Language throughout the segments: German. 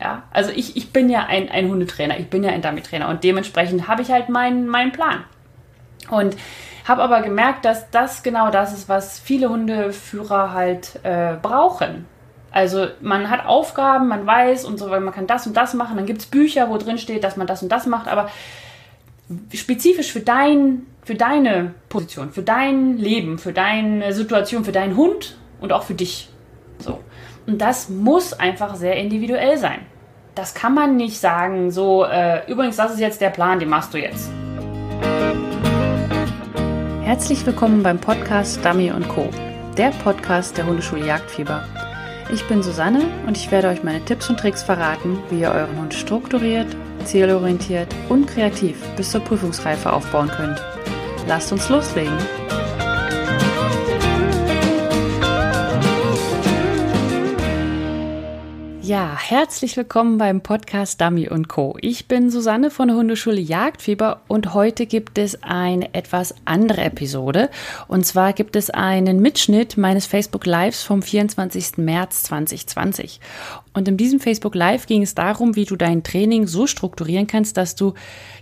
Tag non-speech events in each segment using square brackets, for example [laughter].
Ja, also ich, ich bin ja ein, ein Hundetrainer, ich bin ja ein Dummy-Trainer und dementsprechend habe ich halt meinen, meinen Plan. Und habe aber gemerkt, dass das genau das ist, was viele Hundeführer halt äh, brauchen. Also man hat Aufgaben, man weiß und so, weil man kann das und das machen. Dann gibt es Bücher, wo drin steht, dass man das und das macht, aber spezifisch für dein, für deine Position, für dein Leben, für deine Situation, für deinen Hund und auch für dich. So. Und das muss einfach sehr individuell sein. Das kann man nicht sagen, so, äh, übrigens, das ist jetzt der Plan, den machst du jetzt. Herzlich willkommen beim Podcast Dummy Co., der Podcast der Hundeschule Jagdfieber. Ich bin Susanne und ich werde euch meine Tipps und Tricks verraten, wie ihr euren Hund strukturiert, zielorientiert und kreativ bis zur Prüfungsreife aufbauen könnt. Lasst uns loslegen! Ja, herzlich willkommen beim Podcast Dummy Co. Ich bin Susanne von der Hundeschule Jagdfieber und heute gibt es eine etwas andere Episode. Und zwar gibt es einen Mitschnitt meines Facebook Lives vom 24. März 2020. Und in diesem Facebook Live ging es darum, wie du dein Training so strukturieren kannst, dass du,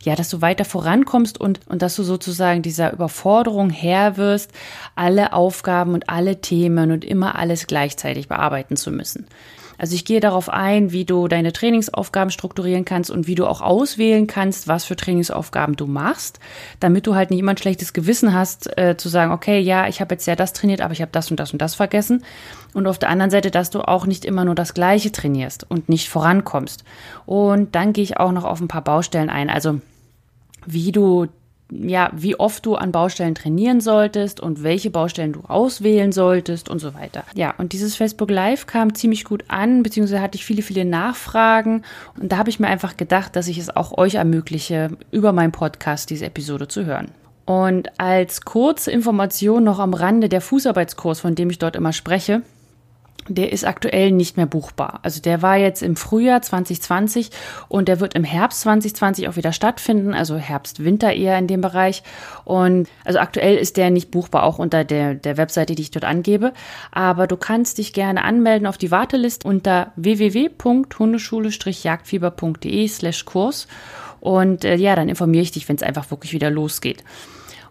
ja, dass du weiter vorankommst und, und dass du sozusagen dieser Überforderung Herr wirst, alle Aufgaben und alle Themen und immer alles gleichzeitig bearbeiten zu müssen. Also ich gehe darauf ein, wie du deine Trainingsaufgaben strukturieren kannst und wie du auch auswählen kannst, was für Trainingsaufgaben du machst, damit du halt nicht immer ein schlechtes Gewissen hast, äh, zu sagen, okay, ja, ich habe jetzt ja das trainiert, aber ich habe das und das und das vergessen. Und auf der anderen Seite, dass du auch nicht immer nur das Gleiche trainierst und nicht vorankommst. Und dann gehe ich auch noch auf ein paar Baustellen ein. Also wie du ja, wie oft du an Baustellen trainieren solltest und welche Baustellen du auswählen solltest und so weiter. Ja, und dieses Facebook Live kam ziemlich gut an, beziehungsweise hatte ich viele, viele Nachfragen und da habe ich mir einfach gedacht, dass ich es auch euch ermögliche, über meinen Podcast diese Episode zu hören. Und als kurze Information noch am Rande der Fußarbeitskurs, von dem ich dort immer spreche, der ist aktuell nicht mehr buchbar. Also der war jetzt im Frühjahr 2020 und der wird im Herbst 2020 auch wieder stattfinden, also Herbst, Winter eher in dem Bereich. Und also aktuell ist der nicht buchbar, auch unter der, der Webseite, die ich dort angebe. Aber du kannst dich gerne anmelden auf die Warteliste unter www.hundeschule-jagdfieber.de slash Kurs. Und äh, ja, dann informiere ich dich, wenn es einfach wirklich wieder losgeht.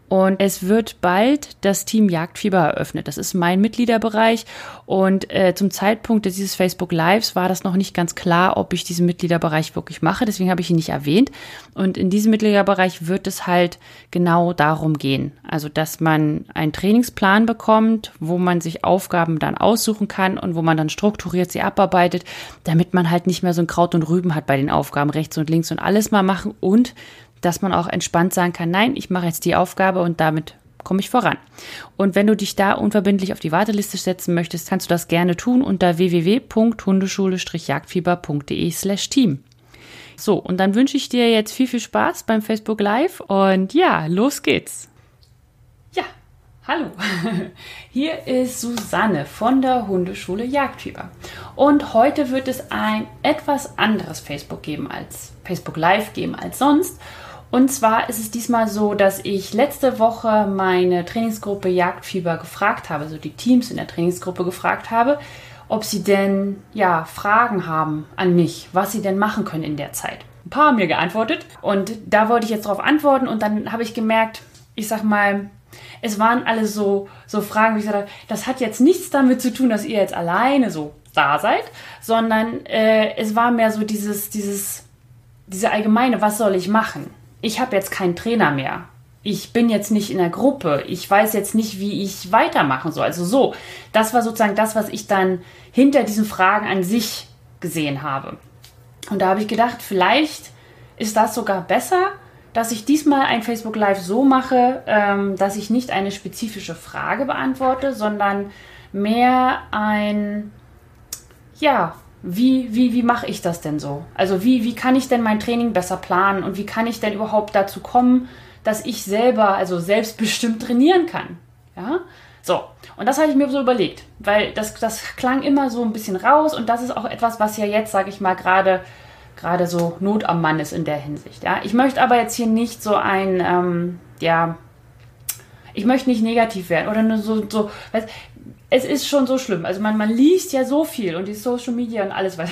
Und es wird bald das Team Jagdfieber eröffnet. Das ist mein Mitgliederbereich. Und äh, zum Zeitpunkt dieses Facebook Lives war das noch nicht ganz klar, ob ich diesen Mitgliederbereich wirklich mache. Deswegen habe ich ihn nicht erwähnt. Und in diesem Mitgliederbereich wird es halt genau darum gehen. Also, dass man einen Trainingsplan bekommt, wo man sich Aufgaben dann aussuchen kann und wo man dann strukturiert sie abarbeitet, damit man halt nicht mehr so ein Kraut und Rüben hat bei den Aufgaben rechts und links und alles mal machen und dass man auch entspannt sagen kann, nein, ich mache jetzt die Aufgabe und damit komme ich voran. Und wenn du dich da unverbindlich auf die Warteliste setzen möchtest, kannst du das gerne tun unter www.hundeschule-jagdfieber.de slash team. So, und dann wünsche ich dir jetzt viel, viel Spaß beim Facebook Live und ja, los geht's. Ja, hallo. [laughs] Hier ist Susanne von der Hundeschule Jagdfieber. Und heute wird es ein etwas anderes Facebook geben als Facebook Live geben als sonst. Und zwar ist es diesmal so, dass ich letzte Woche meine Trainingsgruppe Jagdfieber gefragt habe, also die Teams in der Trainingsgruppe gefragt habe, ob sie denn ja Fragen haben an mich, was sie denn machen können in der Zeit. Ein paar haben mir geantwortet und da wollte ich jetzt darauf antworten und dann habe ich gemerkt, ich sag mal, es waren alle so, so Fragen, wie ich gesagt das hat jetzt nichts damit zu tun, dass ihr jetzt alleine so da seid, sondern äh, es war mehr so dieses, dieses, diese allgemeine, was soll ich machen? Ich habe jetzt keinen Trainer mehr. Ich bin jetzt nicht in der Gruppe. Ich weiß jetzt nicht, wie ich weitermachen soll. Also so, das war sozusagen das, was ich dann hinter diesen Fragen an sich gesehen habe. Und da habe ich gedacht, vielleicht ist das sogar besser, dass ich diesmal ein Facebook Live so mache, ähm, dass ich nicht eine spezifische Frage beantworte, sondern mehr ein, ja, wie, wie, wie mache ich das denn so? Also wie, wie kann ich denn mein Training besser planen und wie kann ich denn überhaupt dazu kommen, dass ich selber, also selbstbestimmt trainieren kann? Ja, so. Und das habe ich mir so überlegt, weil das, das klang immer so ein bisschen raus und das ist auch etwas, was ja jetzt, sage ich mal, gerade gerade so Not am Mann ist in der Hinsicht. Ja, ich möchte aber jetzt hier nicht so ein, ähm, ja, ich möchte nicht negativ werden oder nur so, so weißt, es ist schon so schlimm. Also man, man liest ja so viel und die Social Media und alles weiter.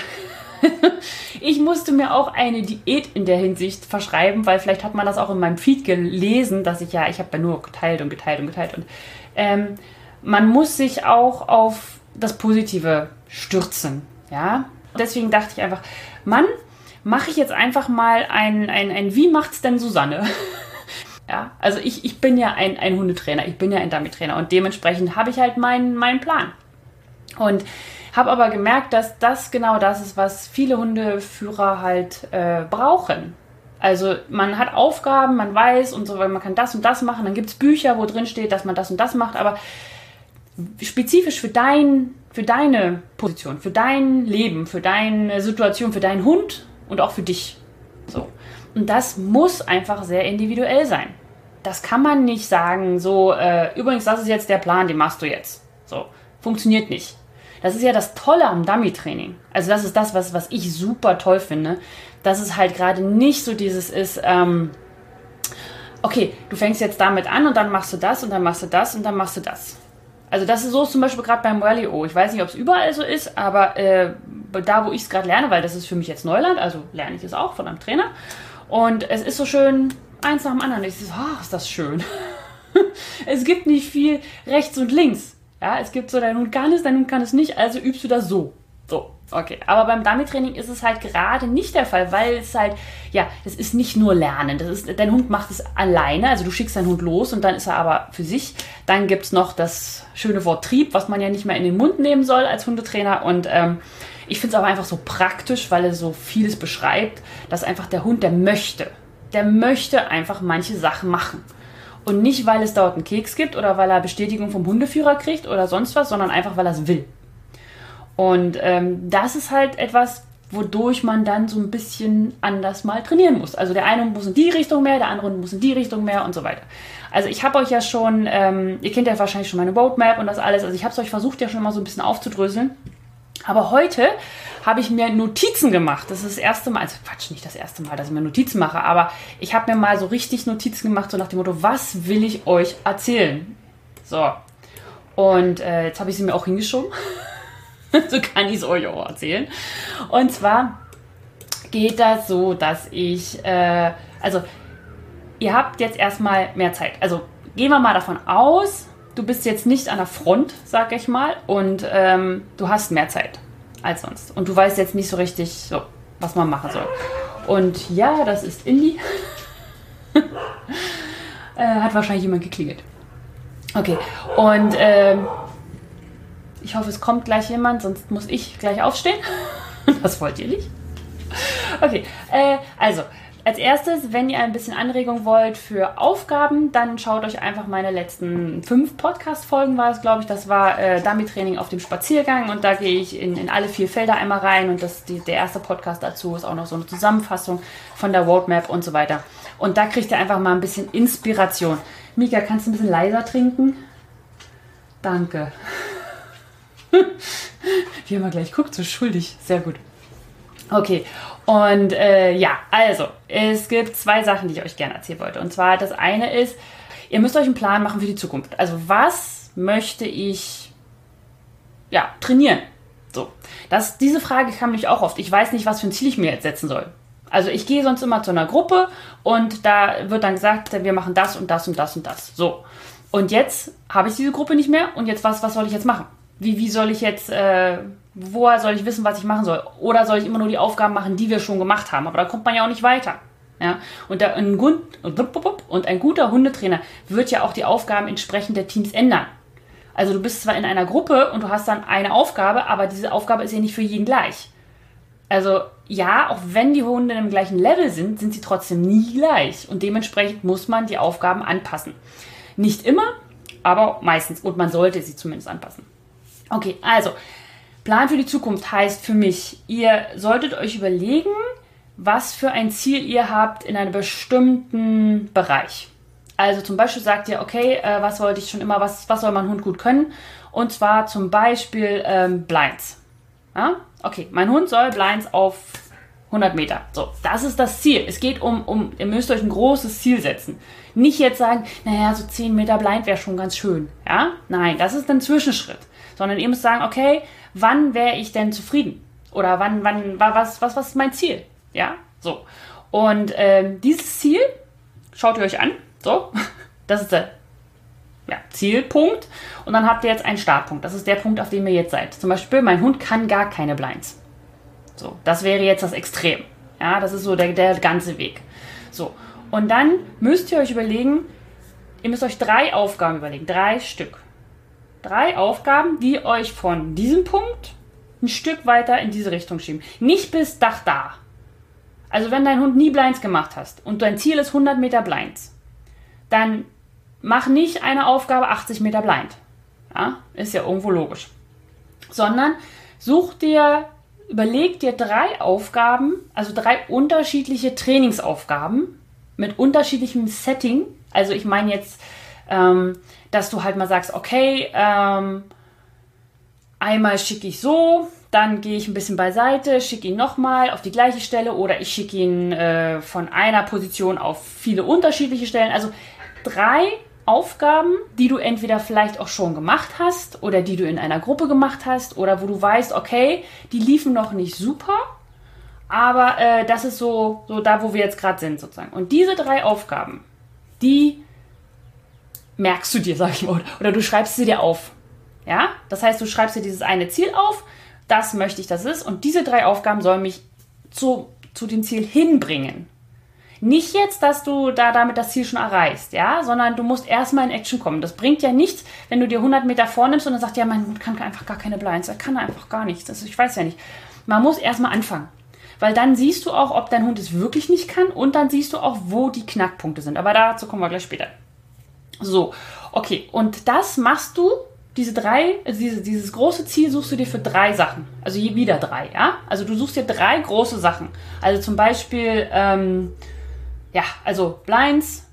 [laughs] ich musste mir auch eine Diät in der Hinsicht verschreiben, weil vielleicht hat man das auch in meinem Feed gelesen, dass ich ja, ich habe ja nur geteilt und geteilt und geteilt und ähm, man muss sich auch auf das Positive stürzen, ja. Deswegen dachte ich einfach, Mann, mache ich jetzt einfach mal ein, ein, ein Wie macht's denn Susanne? [laughs] ja, also ich, ich bin ja ein, ein Hundetrainer, ich bin ja ein Dummy-Trainer und dementsprechend habe ich halt meinen, meinen Plan. Und habe aber gemerkt, dass das genau das ist, was viele Hundeführer halt äh, brauchen. Also man hat Aufgaben, man weiß und so, man kann das und das machen, dann gibt es Bücher, wo drin steht, dass man das und das macht, aber spezifisch für dein, für deine Position, für dein Leben, für deine Situation, für deinen Hund und auch für dich. So. Und das muss einfach sehr individuell sein. Das kann man nicht sagen, so, äh, übrigens, das ist jetzt der Plan, den machst du jetzt. So, funktioniert nicht. Das ist ja das Tolle am Dummy-Training. Also das ist das, was, was ich super toll finde, dass es halt gerade nicht so dieses ist, ähm, okay, du fängst jetzt damit an und dann machst du das und dann machst du das und dann machst du das. Also das ist so zum Beispiel gerade beim Rally O. Ich weiß nicht, ob es überall so ist, aber äh, da, wo ich es gerade lerne, weil das ist für mich jetzt Neuland, also lerne ich es auch von einem Trainer. Und es ist so schön, eins nach dem anderen. Ich so, oh, ist das schön. [laughs] es gibt nicht viel rechts und links. Ja, es gibt so, dein Hund kann es, dein Hund kann es nicht, also übst du das so. So, okay. Aber beim Dummy-Training ist es halt gerade nicht der Fall, weil es halt, ja, es ist nicht nur Lernen. Das ist, dein Hund macht es alleine, also du schickst deinen Hund los und dann ist er aber für sich. Dann gibt es noch das schöne Wort Trieb, was man ja nicht mehr in den Mund nehmen soll als Hundetrainer. Und ähm, ich finde es aber einfach so praktisch, weil er so vieles beschreibt, dass einfach der Hund, der möchte, der möchte einfach manche Sachen machen. Und nicht, weil es dort einen Keks gibt oder weil er Bestätigung vom Hundeführer kriegt oder sonst was, sondern einfach, weil er es will. Und ähm, das ist halt etwas, wodurch man dann so ein bisschen anders mal trainieren muss. Also der eine muss in die Richtung mehr, der andere muss in die Richtung mehr und so weiter. Also ich habe euch ja schon, ähm, ihr kennt ja wahrscheinlich schon meine Roadmap und das alles. Also ich habe es euch versucht ja schon mal so ein bisschen aufzudröseln. Aber heute habe ich mir Notizen gemacht. Das ist das erste Mal, also Quatsch, nicht das erste Mal, dass ich mir Notizen mache, aber ich habe mir mal so richtig Notizen gemacht, so nach dem Motto, was will ich euch erzählen? So. Und äh, jetzt habe ich sie mir auch hingeschoben. [laughs] so kann ich es euch auch erzählen. Und zwar geht das so, dass ich, äh, also ihr habt jetzt erstmal mehr Zeit. Also gehen wir mal davon aus, du bist jetzt nicht an der Front, sag ich mal, und ähm, du hast mehr Zeit als sonst. Und du weißt jetzt nicht so richtig, so, was man machen soll. Und ja, das ist Indie. [laughs] äh, hat wahrscheinlich jemand geklingelt. Okay, und ähm, ich hoffe, es kommt gleich jemand, sonst muss ich gleich aufstehen. [laughs] das wollt ihr nicht. Okay, äh, also als erstes, wenn ihr ein bisschen Anregung wollt für Aufgaben, dann schaut euch einfach meine letzten fünf Podcast-Folgen, war es, glaube ich. Das war äh, Dummy-Training auf dem Spaziergang und da gehe ich in, in alle vier Felder einmal rein und das, die, der erste Podcast dazu ist auch noch so eine Zusammenfassung von der Roadmap und so weiter. Und da kriegt ihr einfach mal ein bisschen Inspiration. Mika, kannst du ein bisschen leiser trinken? Danke. [laughs] Wie immer gleich guckt, so schuldig. Sehr gut. Okay, und äh, ja, also, es gibt zwei Sachen, die ich euch gerne erzählen wollte. Und zwar, das eine ist, ihr müsst euch einen Plan machen für die Zukunft. Also, was möchte ich ja, trainieren? So, das, diese Frage kam mich auch oft. Ich weiß nicht, was für ein Ziel ich mir jetzt setzen soll. Also ich gehe sonst immer zu einer Gruppe und da wird dann gesagt, wir machen das und das und das und das. So. Und jetzt habe ich diese Gruppe nicht mehr und jetzt was, was soll ich jetzt machen? Wie, wie soll ich jetzt, äh, woher soll ich wissen, was ich machen soll? Oder soll ich immer nur die Aufgaben machen, die wir schon gemacht haben? Aber da kommt man ja auch nicht weiter. Ja? Und, der, ein, und ein guter Hundetrainer wird ja auch die Aufgaben entsprechend der Teams ändern. Also du bist zwar in einer Gruppe und du hast dann eine Aufgabe, aber diese Aufgabe ist ja nicht für jeden gleich. Also ja, auch wenn die Hunde im gleichen Level sind, sind sie trotzdem nie gleich. Und dementsprechend muss man die Aufgaben anpassen. Nicht immer, aber meistens. Und man sollte sie zumindest anpassen. Okay, also Plan für die Zukunft heißt für mich, ihr solltet euch überlegen, was für ein Ziel ihr habt in einem bestimmten Bereich. Also zum Beispiel sagt ihr, okay, äh, was wollte ich schon immer, was, was soll mein Hund gut können? Und zwar zum Beispiel ähm, Blinds. Ja? Okay, mein Hund soll Blinds auf 100 Meter. So, das ist das Ziel. Es geht um, um, ihr müsst euch ein großes Ziel setzen. Nicht jetzt sagen, naja, so 10 Meter Blind wäre schon ganz schön. Ja? Nein, das ist ein Zwischenschritt. Sondern ihr müsst sagen, okay, wann wäre ich denn zufrieden? Oder wann, wann, was, was, was ist mein Ziel? Ja, so. Und ähm, dieses Ziel schaut ihr euch an. So, [laughs] das ist der ja, Zielpunkt. Und dann habt ihr jetzt einen Startpunkt. Das ist der Punkt, auf dem ihr jetzt seid. Zum Beispiel, mein Hund kann gar keine Blinds. So, das wäre jetzt das Extrem. Ja, das ist so der, der ganze Weg. So, und dann müsst ihr euch überlegen, ihr müsst euch drei Aufgaben überlegen, drei Stück. Drei Aufgaben, die euch von diesem Punkt ein Stück weiter in diese Richtung schieben. Nicht bis Dach da. Also wenn dein Hund nie Blinds gemacht hast und dein Ziel ist 100 Meter Blinds, dann mach nicht eine Aufgabe 80 Meter Blind. Ja, ist ja irgendwo logisch. Sondern such dir, überleg dir drei Aufgaben, also drei unterschiedliche Trainingsaufgaben mit unterschiedlichem Setting. Also ich meine jetzt, ähm, dass du halt mal sagst, okay, ähm, einmal schicke ich so, dann gehe ich ein bisschen beiseite, schicke ihn nochmal auf die gleiche Stelle oder ich schicke ihn äh, von einer Position auf viele unterschiedliche Stellen. Also drei Aufgaben, die du entweder vielleicht auch schon gemacht hast oder die du in einer Gruppe gemacht hast oder wo du weißt, okay, die liefen noch nicht super, aber äh, das ist so, so da, wo wir jetzt gerade sind sozusagen. Und diese drei Aufgaben, die merkst du dir, sag ich mal, oder du schreibst sie dir auf. Ja, das heißt, du schreibst dir dieses eine Ziel auf, das möchte ich, das ist, und diese drei Aufgaben sollen mich zu, zu dem Ziel hinbringen. Nicht jetzt, dass du da damit das Ziel schon erreichst, ja, sondern du musst erstmal in Action kommen. Das bringt ja nichts, wenn du dir 100 Meter vornimmst und dann sagst, ja, mein Hund kann einfach gar keine Blinds, er kann einfach gar nichts. Also ich weiß ja nicht. Man muss erstmal anfangen. Weil dann siehst du auch, ob dein Hund es wirklich nicht kann und dann siehst du auch, wo die Knackpunkte sind. Aber dazu kommen wir gleich später. So, okay. Und das machst du diese drei, also diese, dieses große Ziel suchst du dir für drei Sachen. Also je wieder drei, ja? Also du suchst dir drei große Sachen. Also zum Beispiel, ähm, ja, also Blinds,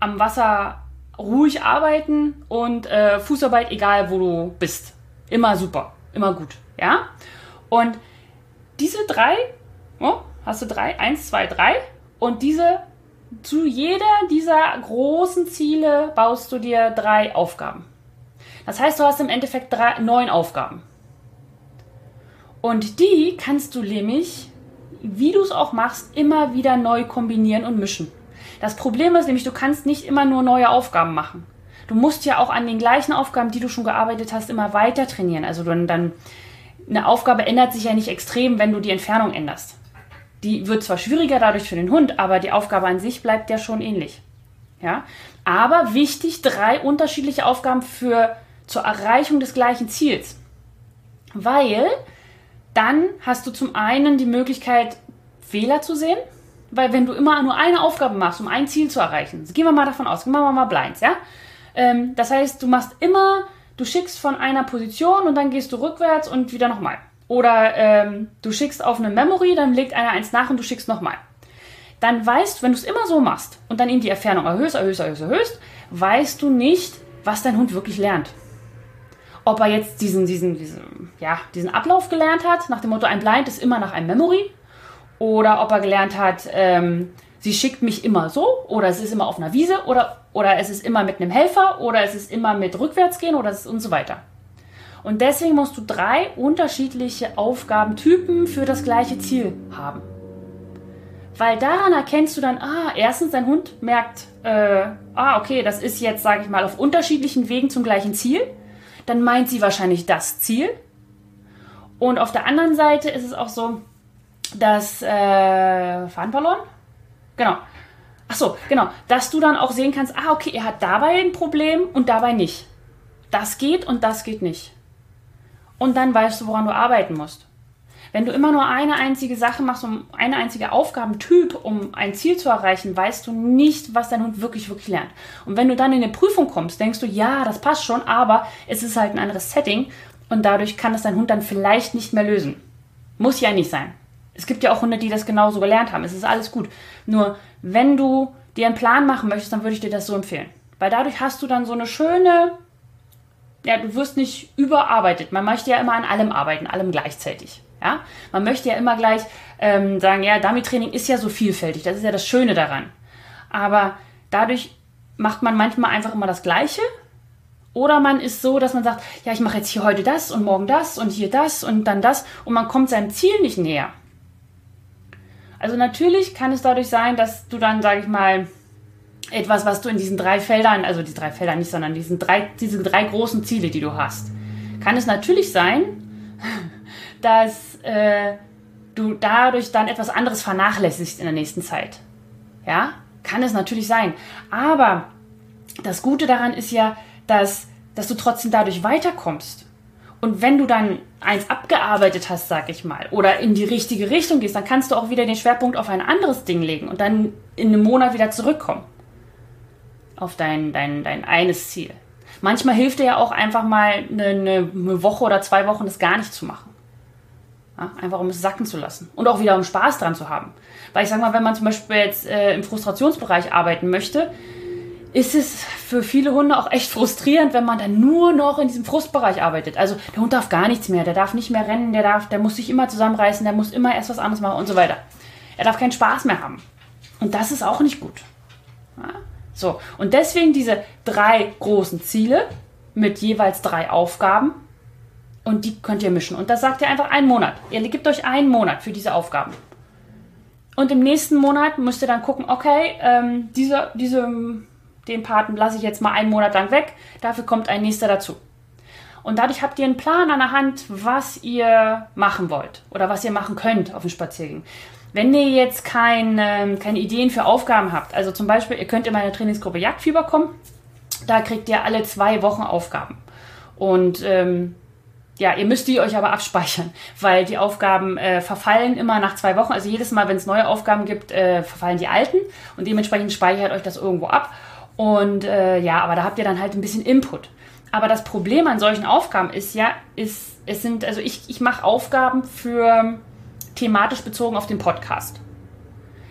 am Wasser ruhig arbeiten und äh, Fußarbeit, egal wo du bist. Immer super, immer gut, ja? Und diese drei, oh, hast du drei? Eins, zwei, drei. Und diese, zu jeder dieser großen Ziele baust du dir drei Aufgaben. Das heißt, du hast im Endeffekt drei, neun Aufgaben. Und die kannst du nämlich, wie du es auch machst, immer wieder neu kombinieren und mischen. Das Problem ist nämlich, du kannst nicht immer nur neue Aufgaben machen. Du musst ja auch an den gleichen Aufgaben, die du schon gearbeitet hast, immer weiter trainieren. Also dann, dann eine Aufgabe ändert sich ja nicht extrem, wenn du die Entfernung änderst. Die wird zwar schwieriger dadurch für den Hund, aber die Aufgabe an sich bleibt ja schon ähnlich. Ja? Aber wichtig, drei unterschiedliche Aufgaben für zur Erreichung des gleichen Ziels. Weil dann hast du zum einen die Möglichkeit, Fehler zu sehen, weil wenn du immer nur eine Aufgabe machst, um ein Ziel zu erreichen, gehen wir mal davon aus, gehen wir mal Blinds, ja? Ähm, das heißt, du machst immer, du schickst von einer Position und dann gehst du rückwärts und wieder nochmal. Oder ähm, du schickst auf eine Memory, dann legt einer eins nach und du schickst nochmal. Dann weißt du, wenn du es immer so machst und dann eben die Entfernung erhöhst, erhöhst, erhöhst, erhöhst, weißt du nicht, was dein Hund wirklich lernt ob er jetzt diesen, diesen, diesen, ja, diesen Ablauf gelernt hat, nach dem Motto, ein Blind ist immer nach einem Memory, oder ob er gelernt hat, ähm, sie schickt mich immer so, oder es ist immer auf einer Wiese, oder, oder es ist immer mit einem Helfer, oder es ist immer mit Rückwärtsgehen, oder es ist und so weiter. Und deswegen musst du drei unterschiedliche Aufgabentypen für das gleiche Ziel haben. Weil daran erkennst du dann, ah, erstens, dein Hund merkt, äh, ah, okay, das ist jetzt, sage ich mal, auf unterschiedlichen Wegen zum gleichen Ziel dann meint sie wahrscheinlich das Ziel. Und auf der anderen Seite ist es auch so, dass äh, verloren? Genau. Ach so, genau, dass du dann auch sehen kannst, ah okay, er hat dabei ein Problem und dabei nicht. Das geht und das geht nicht. Und dann weißt du, woran du arbeiten musst. Wenn du immer nur eine einzige Sache machst, um eine einzige Aufgabentyp, um ein Ziel zu erreichen, weißt du nicht, was dein Hund wirklich, wirklich lernt. Und wenn du dann in eine Prüfung kommst, denkst du, ja, das passt schon, aber es ist halt ein anderes Setting und dadurch kann es dein Hund dann vielleicht nicht mehr lösen. Muss ja nicht sein. Es gibt ja auch Hunde, die das genauso gelernt haben. Es ist alles gut. Nur, wenn du dir einen Plan machen möchtest, dann würde ich dir das so empfehlen. Weil dadurch hast du dann so eine schöne, ja, du wirst nicht überarbeitet. Man möchte ja immer an allem arbeiten, allem gleichzeitig. Ja? Man möchte ja immer gleich ähm, sagen, ja, Dummy-Training ist ja so vielfältig, das ist ja das Schöne daran. Aber dadurch macht man manchmal einfach immer das Gleiche Oder man ist so, dass man sagt, ja, ich mache jetzt hier heute das und morgen das und hier das und dann das und man kommt seinem Ziel nicht näher. Also natürlich kann es dadurch sein, dass du dann, sage ich mal, etwas, was du in diesen drei Feldern, also die drei Felder nicht, sondern diesen drei, diese drei großen Ziele, die du hast, kann es natürlich sein, [laughs] dass äh, du dadurch dann etwas anderes vernachlässigst in der nächsten Zeit. Ja, kann es natürlich sein. Aber das Gute daran ist ja, dass, dass du trotzdem dadurch weiterkommst. Und wenn du dann eins abgearbeitet hast, sag ich mal, oder in die richtige Richtung gehst, dann kannst du auch wieder den Schwerpunkt auf ein anderes Ding legen und dann in einem Monat wieder zurückkommen. Auf dein, dein, dein eines Ziel. Manchmal hilft dir ja auch einfach mal eine, eine Woche oder zwei Wochen das gar nicht zu machen. Ja, einfach um es sacken zu lassen. Und auch wieder um Spaß dran zu haben. Weil ich sag mal, wenn man zum Beispiel jetzt äh, im Frustrationsbereich arbeiten möchte, ist es für viele Hunde auch echt frustrierend, wenn man dann nur noch in diesem Frustbereich arbeitet. Also der Hund darf gar nichts mehr, der darf nicht mehr rennen, der darf, der muss sich immer zusammenreißen, der muss immer erst was anderes machen und so weiter. Er darf keinen Spaß mehr haben. Und das ist auch nicht gut. Ja? So, und deswegen diese drei großen Ziele mit jeweils drei Aufgaben und die könnt ihr mischen. Und das sagt ihr einfach einen Monat. Ihr gebt euch einen Monat für diese Aufgaben. Und im nächsten Monat müsst ihr dann gucken, okay, ähm, diese, diese den Paten lasse ich jetzt mal einen Monat lang weg, dafür kommt ein nächster dazu. Und dadurch habt ihr einen Plan an der Hand, was ihr machen wollt oder was ihr machen könnt auf dem Spaziergang. Wenn ihr jetzt kein, ähm, keine Ideen für Aufgaben habt, also zum Beispiel, ihr könnt in meine Trainingsgruppe Jagdfieber kommen, da kriegt ihr alle zwei Wochen Aufgaben. Und ähm, ja, ihr müsst die euch aber abspeichern, weil die Aufgaben äh, verfallen immer nach zwei Wochen. Also jedes Mal, wenn es neue Aufgaben gibt, äh, verfallen die alten und dementsprechend speichert euch das irgendwo ab. Und äh, ja, aber da habt ihr dann halt ein bisschen Input. Aber das Problem an solchen Aufgaben ist ja, ist, es sind, also ich, ich mache Aufgaben für thematisch bezogen auf den Podcast.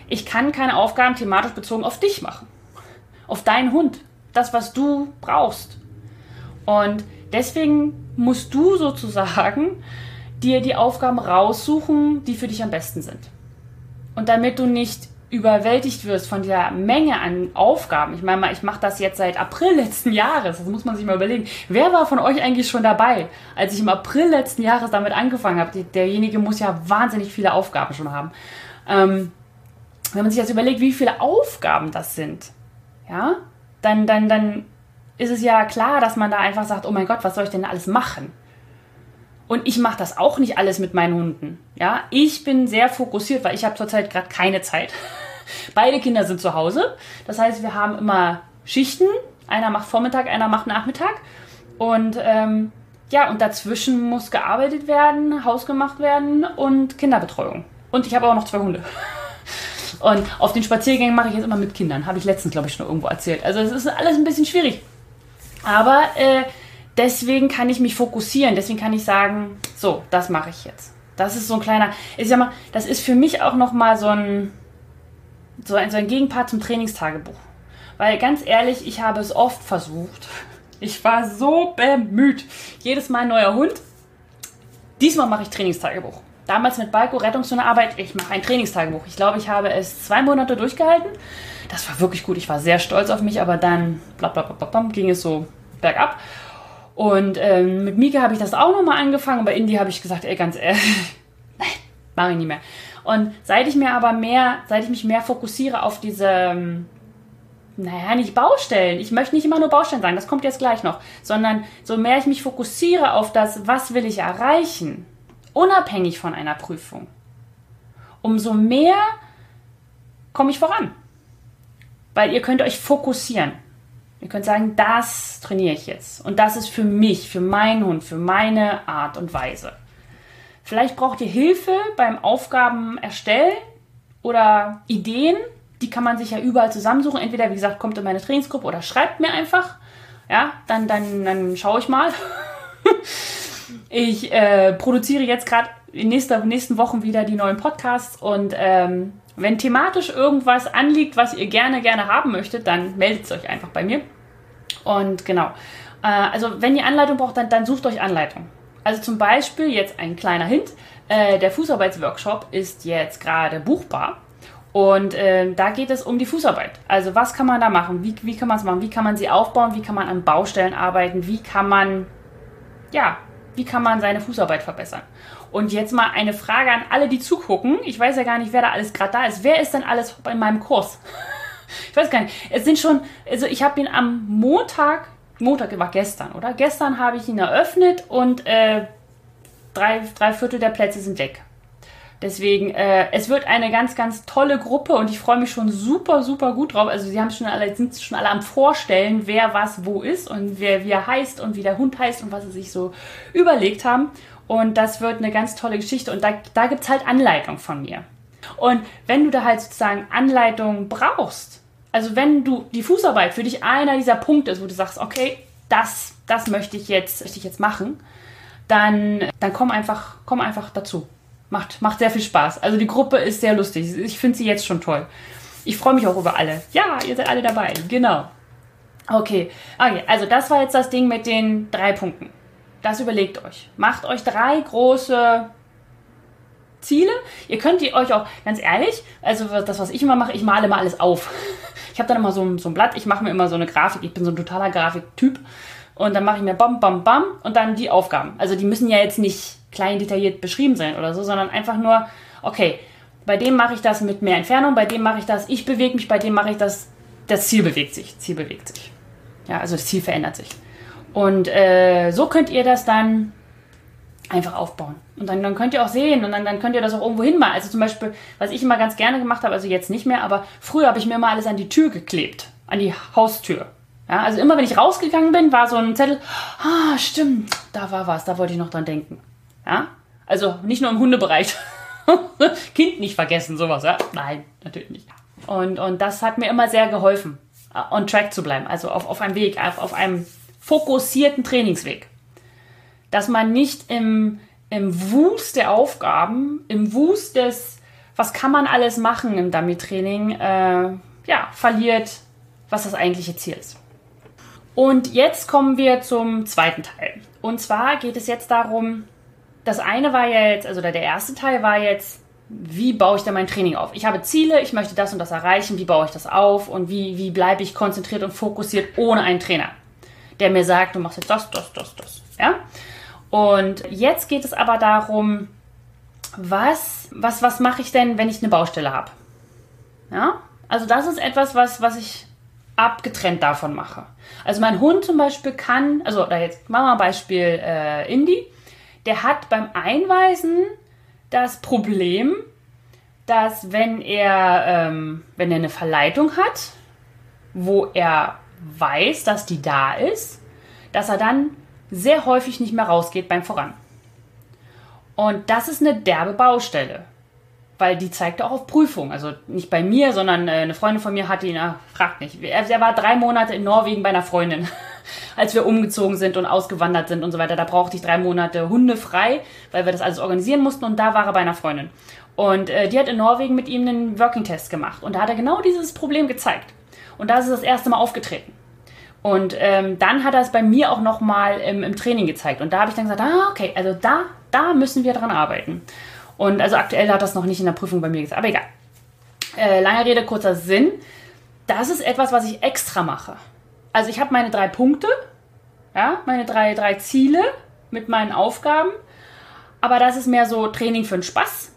Ich kann keine Aufgaben thematisch bezogen auf dich machen. Auf deinen Hund. Das, was du brauchst. Und deswegen musst du sozusagen dir die Aufgaben raussuchen, die für dich am besten sind. Und damit du nicht überwältigt wirst von der Menge an Aufgaben. Ich meine mal, ich mache das jetzt seit April letzten Jahres. Das muss man sich mal überlegen. Wer war von euch eigentlich schon dabei, als ich im April letzten Jahres damit angefangen habe? Derjenige muss ja wahnsinnig viele Aufgaben schon haben. Ähm, wenn man sich jetzt überlegt, wie viele Aufgaben das sind, ja, dann, dann, dann ist es ja klar, dass man da einfach sagt, oh mein Gott, was soll ich denn alles machen? Und ich mache das auch nicht alles mit meinen Hunden. Ja, ich bin sehr fokussiert, weil ich habe zurzeit gerade keine Zeit. [laughs] Beide Kinder sind zu Hause. Das heißt, wir haben immer Schichten. Einer macht Vormittag, einer macht Nachmittag. Und ähm, ja, und dazwischen muss gearbeitet werden, Haus gemacht werden und Kinderbetreuung. Und ich habe auch noch zwei Hunde. [laughs] Und auf den Spaziergängen mache ich jetzt immer mit Kindern. Habe ich letztens, glaube ich, schon irgendwo erzählt. Also es ist alles ein bisschen schwierig. Aber äh, deswegen kann ich mich fokussieren. Deswegen kann ich sagen, so, das mache ich jetzt. Das ist so ein kleiner, ich sag mal, das ist für mich auch nochmal so ein, so ein, so ein Gegenpart zum Trainingstagebuch. Weil ganz ehrlich, ich habe es oft versucht. Ich war so bemüht. Jedes Mal ein neuer Hund. Diesmal mache ich Trainingstagebuch. Damals mit Balko Rettungshundearbeit, ich mache ein Trainingstagebuch. Ich glaube, ich habe es zwei Monate durchgehalten. Das war wirklich gut. Ich war sehr stolz auf mich, aber dann bla bla bla bla, ging es so bergab. Und ähm, mit Mika habe ich das auch nochmal angefangen. Bei Indie habe ich gesagt, ey, ganz ehrlich, [laughs] nein, mache ich nicht mehr. Und seit ich mir aber mehr, seit ich mich mehr fokussiere auf diese, ähm, naja, nicht Baustellen. Ich möchte nicht immer nur Baustellen sagen, das kommt jetzt gleich noch. Sondern so mehr ich mich fokussiere auf das, was will ich erreichen, unabhängig von einer Prüfung, umso mehr komme ich voran. Weil ihr könnt euch fokussieren. Ihr könnt sagen, das trainiere ich jetzt. Und das ist für mich, für meinen Hund, für meine Art und Weise. Vielleicht braucht ihr Hilfe beim Aufgaben erstellen oder Ideen. Die kann man sich ja überall zusammensuchen. Entweder, wie gesagt, kommt in meine Trainingsgruppe oder schreibt mir einfach. Ja, dann, dann, dann schaue ich mal. [laughs] ich äh, produziere jetzt gerade in nächster, nächsten Wochen wieder die neuen Podcasts und ähm, wenn thematisch irgendwas anliegt, was ihr gerne, gerne haben möchtet, dann meldet es euch einfach bei mir. Und genau. Äh, also, wenn ihr Anleitung braucht, dann, dann sucht euch Anleitung. Also zum Beispiel jetzt ein kleiner Hint. Äh, der Fußarbeitsworkshop ist jetzt gerade buchbar. Und äh, da geht es um die Fußarbeit. Also was kann man da machen? Wie, wie kann man es machen? Wie kann man sie aufbauen? Wie kann man an Baustellen arbeiten? Wie kann man, ja, wie kann man seine Fußarbeit verbessern? Und jetzt mal eine Frage an alle, die zugucken. Ich weiß ja gar nicht, wer da alles gerade da ist. Wer ist denn alles in meinem Kurs? [laughs] ich weiß gar nicht. Es sind schon, also ich habe ihn am Montag, Montag war gestern, oder? Gestern habe ich ihn eröffnet und äh, drei, drei Viertel der Plätze sind weg. Deswegen, äh, es wird eine ganz, ganz tolle Gruppe und ich freue mich schon super, super gut drauf. Also sie haben schon alle, sind schon alle am Vorstellen, wer was wo ist und wer wie er heißt und wie der Hund heißt und was sie sich so überlegt haben. Und das wird eine ganz tolle Geschichte und da, da gibt es halt Anleitung von mir. Und wenn du da halt sozusagen Anleitung brauchst, also wenn du die Fußarbeit für dich einer dieser Punkte ist, wo du sagst, okay, das, das möchte ich jetzt, möchte ich jetzt machen, dann, dann komm einfach, komm einfach dazu. Macht, macht sehr viel Spaß. Also die Gruppe ist sehr lustig. Ich finde sie jetzt schon toll. Ich freue mich auch über alle. Ja, ihr seid alle dabei. Genau. Okay. Okay, also das war jetzt das Ding mit den drei Punkten. Das überlegt euch. Macht euch drei große Ziele. Ihr könnt die euch auch, ganz ehrlich, also das, was ich immer mache, ich male immer alles auf. [laughs] Ich habe dann immer so ein, so ein Blatt, ich mache mir immer so eine Grafik. Ich bin so ein totaler Grafiktyp. Und dann mache ich mir bam, bam, bam und dann die Aufgaben. Also die müssen ja jetzt nicht klein detailliert beschrieben sein oder so, sondern einfach nur, okay, bei dem mache ich das mit mehr Entfernung, bei dem mache ich das, ich bewege mich, bei dem mache ich das, das Ziel bewegt sich, Ziel bewegt sich. Ja, also das Ziel verändert sich. Und äh, so könnt ihr das dann einfach aufbauen. Und dann, dann könnt ihr auch sehen und dann, dann könnt ihr das auch irgendwo hin mal. Also zum Beispiel, was ich immer ganz gerne gemacht habe, also jetzt nicht mehr, aber früher habe ich mir mal alles an die Tür geklebt, an die Haustür. Ja, also immer wenn ich rausgegangen bin, war so ein Zettel, ah, stimmt, da war was, da wollte ich noch dran denken. Ja? Also nicht nur im Hundebereich. [laughs] kind nicht vergessen, sowas, ja? Nein, natürlich nicht. Und, und das hat mir immer sehr geholfen, on track zu bleiben, also auf, auf einem Weg, auf, auf einem fokussierten Trainingsweg. Dass man nicht im, im Wust der Aufgaben, im Wust des, was kann man alles machen im Dummy-Training, äh, ja, verliert, was das eigentliche Ziel ist. Und jetzt kommen wir zum zweiten Teil. Und zwar geht es jetzt darum, das eine war jetzt, also der erste Teil war jetzt, wie baue ich da mein Training auf? Ich habe Ziele, ich möchte das und das erreichen, wie baue ich das auf und wie, wie bleibe ich konzentriert und fokussiert ohne einen Trainer, der mir sagt, du machst jetzt das, das, das, das. Ja? Und jetzt geht es aber darum, was, was, was mache ich denn, wenn ich eine Baustelle habe? Ja? Also das ist etwas, was, was ich abgetrennt davon mache. Also mein Hund zum Beispiel kann, also da jetzt machen wir mal Beispiel äh, Indy der hat beim Einweisen das Problem, dass wenn er, ähm, wenn er eine Verleitung hat, wo er weiß, dass die da ist, dass er dann sehr häufig nicht mehr rausgeht beim Voran. Und das ist eine derbe Baustelle, weil die zeigt auch auf Prüfung. Also nicht bei mir, sondern äh, eine Freundin von mir hat ihn, äh, fragt nicht. Er, er war drei Monate in Norwegen bei einer Freundin. [laughs] als wir umgezogen sind und ausgewandert sind und so weiter. Da brauchte ich drei Monate Hunde frei, weil wir das alles organisieren mussten und da war er bei einer Freundin. Und äh, die hat in Norwegen mit ihm einen Working-Test gemacht und da hat er genau dieses Problem gezeigt. Und da ist es das erste Mal aufgetreten. Und ähm, dann hat er es bei mir auch nochmal im, im Training gezeigt. Und da habe ich dann gesagt, ah, okay, also da, da müssen wir dran arbeiten. Und also aktuell hat das noch nicht in der Prüfung bei mir gesagt, aber egal. Äh, lange Rede, kurzer Sinn. Das ist etwas, was ich extra mache. Also ich habe meine drei Punkte, ja, meine drei, drei Ziele mit meinen Aufgaben. Aber das ist mehr so Training für den Spaß.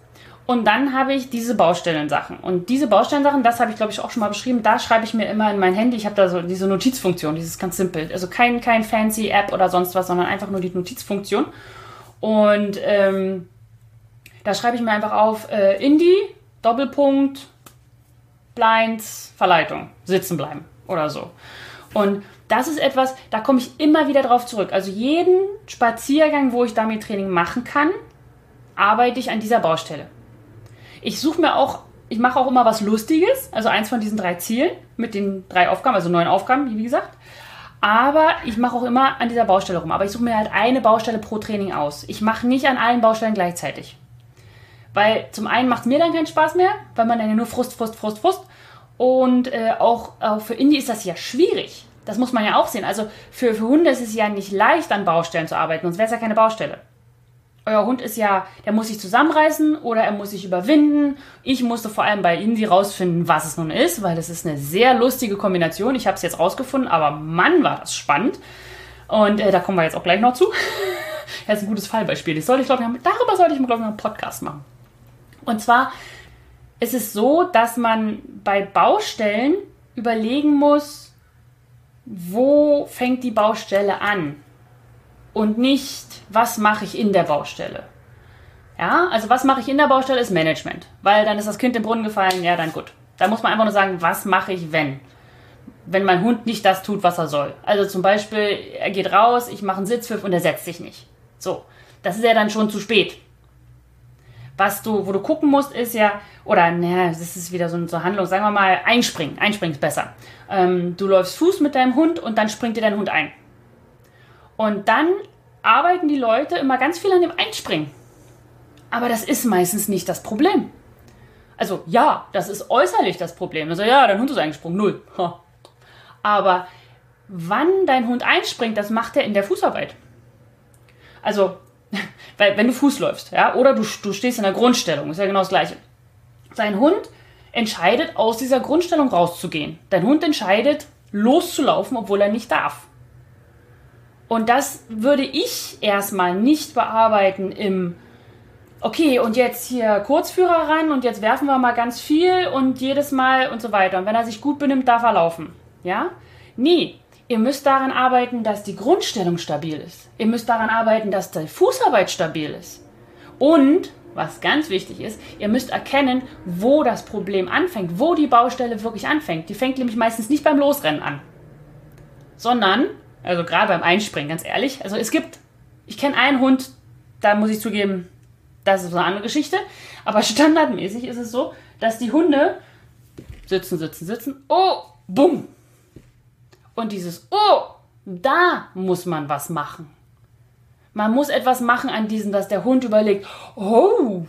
Und dann habe ich diese Baustellensachen. Und diese Baustellensachen, das habe ich glaube ich auch schon mal beschrieben, da schreibe ich mir immer in mein Handy. Ich habe da so diese Notizfunktion, dieses ganz simpel. Also kein, kein fancy App oder sonst was, sondern einfach nur die Notizfunktion. Und ähm, da schreibe ich mir einfach auf äh, Indie, Doppelpunkt, Blinds, Verleitung, sitzen bleiben oder so. Und das ist etwas, da komme ich immer wieder drauf zurück. Also jeden Spaziergang, wo ich damit Training machen kann, arbeite ich an dieser Baustelle. Ich suche mir auch, ich mache auch immer was Lustiges, also eins von diesen drei Zielen mit den drei Aufgaben, also neun Aufgaben, wie gesagt. Aber ich mache auch immer an dieser Baustelle rum. Aber ich suche mir halt eine Baustelle pro Training aus. Ich mache nicht an allen Baustellen gleichzeitig. Weil zum einen macht es mir dann keinen Spaß mehr, weil man dann ja nur Frust, Frust, Frust, Frust. Und äh, auch, auch für Indie ist das ja schwierig. Das muss man ja auch sehen. Also für, für Hunde ist es ja nicht leicht, an Baustellen zu arbeiten, sonst wäre es ja keine Baustelle. Euer Hund ist ja, der muss sich zusammenreißen oder er muss sich überwinden. Ich musste vor allem bei Indy rausfinden, was es nun ist, weil es ist eine sehr lustige Kombination. Ich habe es jetzt rausgefunden, aber Mann, war das spannend. Und äh, da kommen wir jetzt auch gleich noch zu. [laughs] das ist ein gutes Fallbeispiel. Das soll ich, glaube ich, darüber sollte ich, glaube ich, einen Podcast machen. Und zwar ist es so, dass man bei Baustellen überlegen muss, wo fängt die Baustelle an und nicht, was mache ich in der Baustelle. Ja, also was mache ich in der Baustelle ist Management, weil dann ist das Kind im Brunnen gefallen, ja, dann gut. Da muss man einfach nur sagen, was mache ich, wenn? Wenn mein Hund nicht das tut, was er soll. Also zum Beispiel, er geht raus, ich mache einen Sitzpfiff und er setzt sich nicht. So, das ist ja dann schon zu spät. Was du, wo du gucken musst, ist ja, oder naja, das ist wieder so eine Handlung, sagen wir mal, einspringen. Einspringen ist besser. Ähm, du läufst Fuß mit deinem Hund und dann springt dir dein Hund ein. Und dann arbeiten die Leute immer ganz viel an dem Einspringen. Aber das ist meistens nicht das Problem. Also ja, das ist äußerlich das Problem. Also ja, dein Hund ist eingesprungen, null. Aber wann dein Hund einspringt, das macht er in der Fußarbeit. Also, [laughs] weil, wenn du Fuß läufst, ja, oder du, du stehst in der Grundstellung, ist ja genau das Gleiche. Dein Hund entscheidet, aus dieser Grundstellung rauszugehen. Dein Hund entscheidet, loszulaufen, obwohl er nicht darf. Und das würde ich erstmal nicht bearbeiten im, okay, und jetzt hier Kurzführer ran und jetzt werfen wir mal ganz viel und jedes Mal und so weiter. Und wenn er sich gut benimmt, darf er laufen. Ja? Nee, ihr müsst daran arbeiten, dass die Grundstellung stabil ist. Ihr müsst daran arbeiten, dass die Fußarbeit stabil ist. Und, was ganz wichtig ist, ihr müsst erkennen, wo das Problem anfängt, wo die Baustelle wirklich anfängt. Die fängt nämlich meistens nicht beim Losrennen an, sondern also gerade beim Einspringen, ganz ehrlich. Also es gibt, ich kenne einen Hund, da muss ich zugeben, das ist eine andere Geschichte. Aber [laughs] standardmäßig ist es so, dass die Hunde sitzen, sitzen, sitzen. Oh, bumm. Und dieses Oh, da muss man was machen. Man muss etwas machen an diesem, dass der Hund überlegt, oh,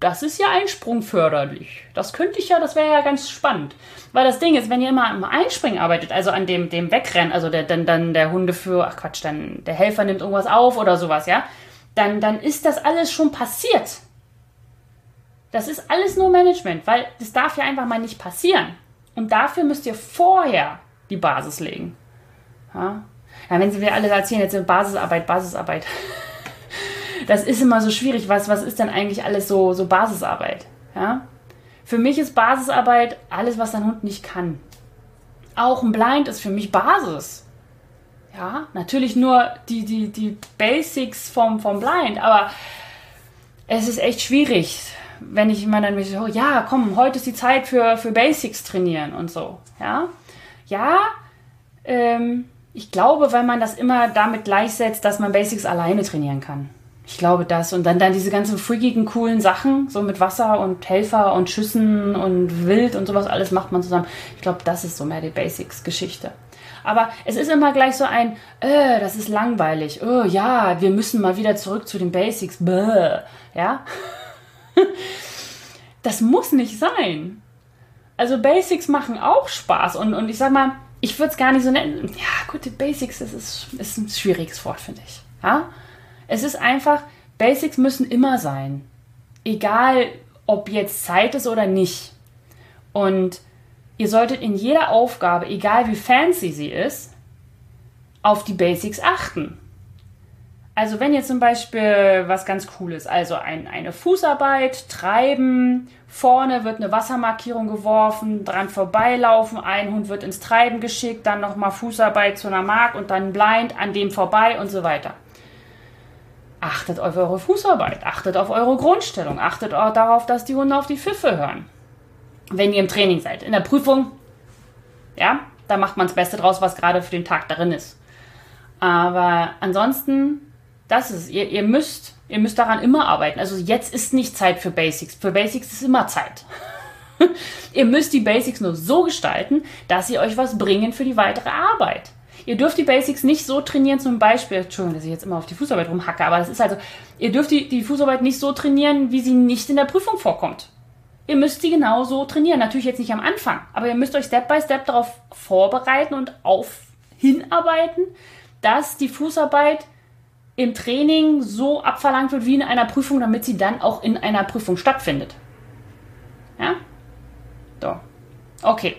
das ist ja einsprungförderlich. Das könnte ich ja, das wäre ja ganz spannend. Weil das Ding ist, wenn ihr immer am Einspringen arbeitet, also an dem, dem Wegrennen, also der, dann, dann der Hunde für, ach Quatsch, dann der Helfer nimmt irgendwas auf oder sowas, ja, dann, dann ist das alles schon passiert. Das ist alles nur Management, weil das darf ja einfach mal nicht passieren. Und dafür müsst ihr vorher die Basis legen. Ja, ja wenn sie mir alle erzählen, jetzt Basisarbeit, Basisarbeit [laughs] das ist immer so schwierig. Was, was ist denn eigentlich alles so, so Basisarbeit? Ja? Für mich ist Basisarbeit alles, was dein Hund nicht kann. Auch ein Blind ist für mich Basis. Ja, natürlich nur die, die, die Basics vom, vom Blind, aber es ist echt schwierig, wenn ich immer dann so, oh, ja, komm, heute ist die Zeit für, für Basics trainieren und so. Ja, ja ähm, ich glaube, weil man das immer damit gleichsetzt, dass man Basics alleine trainieren kann. Ich glaube das. Und dann, dann diese ganzen freakigen, coolen Sachen, so mit Wasser und Helfer und Schüssen und Wild und sowas, alles macht man zusammen. Ich glaube, das ist so mehr die Basics-Geschichte. Aber es ist immer gleich so ein, äh, das ist langweilig. Oh ja, wir müssen mal wieder zurück zu den Basics. Bäh. Ja? [laughs] das muss nicht sein. Also Basics machen auch Spaß. Und, und ich sag mal, ich würde es gar nicht so nennen. Ja, gute Basics, das ist, ist ein schwieriges Wort, finde ich. Ja? Es ist einfach, Basics müssen immer sein. Egal, ob jetzt Zeit ist oder nicht. Und ihr solltet in jeder Aufgabe, egal wie fancy sie ist, auf die Basics achten. Also wenn jetzt zum Beispiel was ganz Cooles, also ein, eine Fußarbeit, Treiben, vorne wird eine Wassermarkierung geworfen, dran vorbeilaufen, ein Hund wird ins Treiben geschickt, dann nochmal Fußarbeit zu einer Mark und dann blind an dem vorbei und so weiter. Achtet auf eure Fußarbeit, achtet auf eure Grundstellung, achtet auch darauf, dass die Hunde auf die Pfiffe hören. Wenn ihr im Training seid. In der Prüfung, ja, da macht man das Beste draus, was gerade für den Tag darin ist. Aber ansonsten, das ist, ihr, ihr müsst, ihr müsst daran immer arbeiten. Also jetzt ist nicht Zeit für Basics. Für Basics ist immer Zeit. [laughs] ihr müsst die Basics nur so gestalten, dass sie euch was bringen für die weitere Arbeit. Ihr dürft die Basics nicht so trainieren, zum Beispiel, Entschuldigung, dass ich jetzt immer auf die Fußarbeit rumhacke, aber das ist also, ihr dürft die, die Fußarbeit nicht so trainieren, wie sie nicht in der Prüfung vorkommt. Ihr müsst sie genau so trainieren. Natürlich jetzt nicht am Anfang, aber ihr müsst euch Step by Step darauf vorbereiten und auf hinarbeiten, dass die Fußarbeit im Training so abverlangt wird wie in einer Prüfung, damit sie dann auch in einer Prüfung stattfindet. Ja? So. Okay.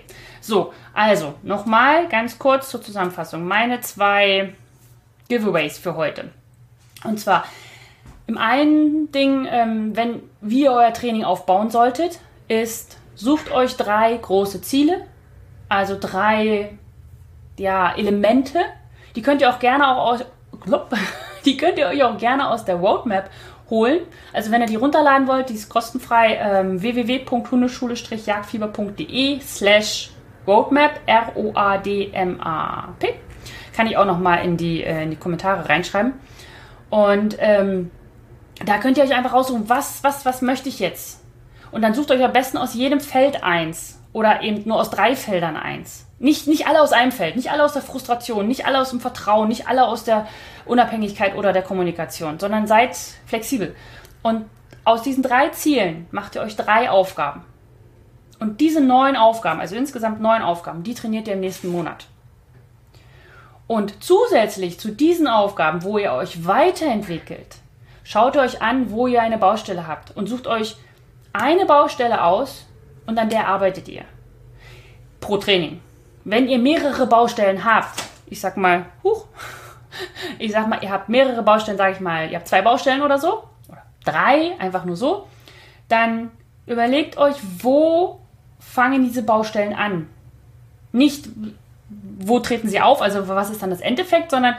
So, also nochmal ganz kurz zur Zusammenfassung. Meine zwei Giveaways für heute. Und zwar im einen Ding, ähm, wenn wie ihr euer Training aufbauen solltet, ist, sucht euch drei große Ziele, also drei ja, Elemente. Die könnt ihr auch gerne auch aus, [laughs] die könnt ihr euch auch gerne aus der Roadmap holen. Also wenn ihr die runterladen wollt, die ist kostenfrei ähm, www.hundeschule-jagdfieber.de slash roadmap R-O-A-D-M-A-P. Kann ich auch nochmal in die, äh, in die Kommentare reinschreiben. Und ähm, da könnt ihr euch einfach raussuchen, was, was, was möchte ich jetzt? Und dann sucht euch am besten aus jedem Feld eins oder eben nur aus drei Feldern eins. Nicht, nicht alle aus einem Feld, nicht alle aus der Frustration, nicht alle aus dem Vertrauen, nicht alle aus der Unabhängigkeit oder der Kommunikation, sondern seid flexibel. Und aus diesen drei Zielen macht ihr euch drei Aufgaben. Und diese neun Aufgaben, also insgesamt neun Aufgaben, die trainiert ihr im nächsten Monat. Und zusätzlich zu diesen Aufgaben, wo ihr euch weiterentwickelt, schaut euch an, wo ihr eine Baustelle habt und sucht euch eine Baustelle aus und an der arbeitet ihr. Pro Training. Wenn ihr mehrere Baustellen habt, ich sag mal, huch, [laughs] ich sag mal, ihr habt mehrere Baustellen, sage ich mal, ihr habt zwei Baustellen oder so, oder drei, einfach nur so, dann überlegt euch, wo fangen diese Baustellen an? Nicht, wo treten sie auf, also was ist dann das Endeffekt, sondern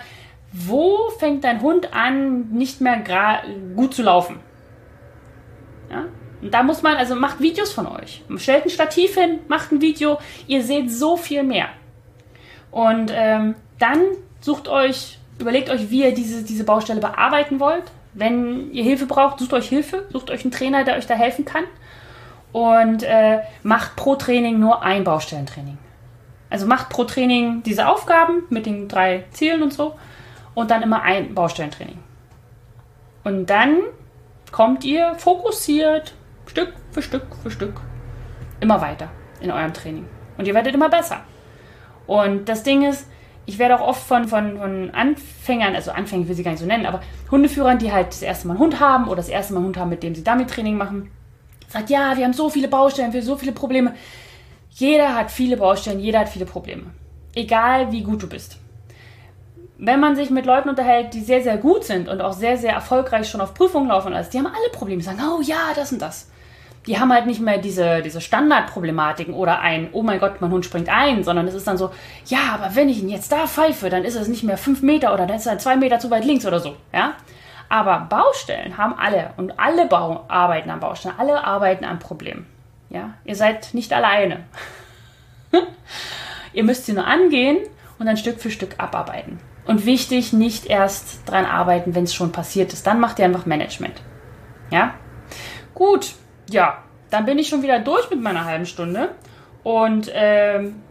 wo fängt dein Hund an, nicht mehr gut zu laufen? Ja? Und da muss man, also macht Videos von euch. Stellt ein Stativ hin, macht ein Video. Ihr seht so viel mehr. Und ähm, dann sucht euch, überlegt euch, wie ihr diese, diese Baustelle bearbeiten wollt. Wenn ihr Hilfe braucht, sucht euch Hilfe, sucht euch einen Trainer, der euch da helfen kann. Und äh, macht pro Training nur ein Baustellentraining. Also macht pro Training diese Aufgaben mit den drei Zielen und so und dann immer ein Baustellentraining. Und dann kommt ihr fokussiert Stück für Stück für Stück immer weiter in eurem Training. Und ihr werdet immer besser. Und das Ding ist, ich werde auch oft von, von, von Anfängern, also Anfänger will sie gar nicht so nennen, aber Hundeführern, die halt das erste Mal einen Hund haben oder das erste Mal einen Hund haben, mit dem sie damit Training machen, sagt, ja, wir haben so viele Baustellen, wir haben so viele Probleme. Jeder hat viele Baustellen, jeder hat viele Probleme. Egal wie gut du bist. Wenn man sich mit Leuten unterhält, die sehr, sehr gut sind und auch sehr, sehr erfolgreich schon auf Prüfungen laufen, also die haben alle Probleme, die sagen, oh ja, das und das die haben halt nicht mehr diese, diese Standardproblematiken oder ein, oh mein Gott, mein Hund springt ein, sondern es ist dann so, ja, aber wenn ich ihn jetzt da pfeife, dann ist es nicht mehr fünf Meter oder dann ist er zwei Meter zu weit links oder so, ja. Aber Baustellen haben alle und alle Bau arbeiten an Baustellen, alle arbeiten an Problemen, ja. Ihr seid nicht alleine. [laughs] Ihr müsst sie nur angehen und dann Stück für Stück abarbeiten. Und wichtig, nicht erst dran arbeiten, wenn es schon passiert ist. Dann macht ihr einfach Management. Ja? Gut, ja, dann bin ich schon wieder durch mit meiner halben Stunde. Und ähm,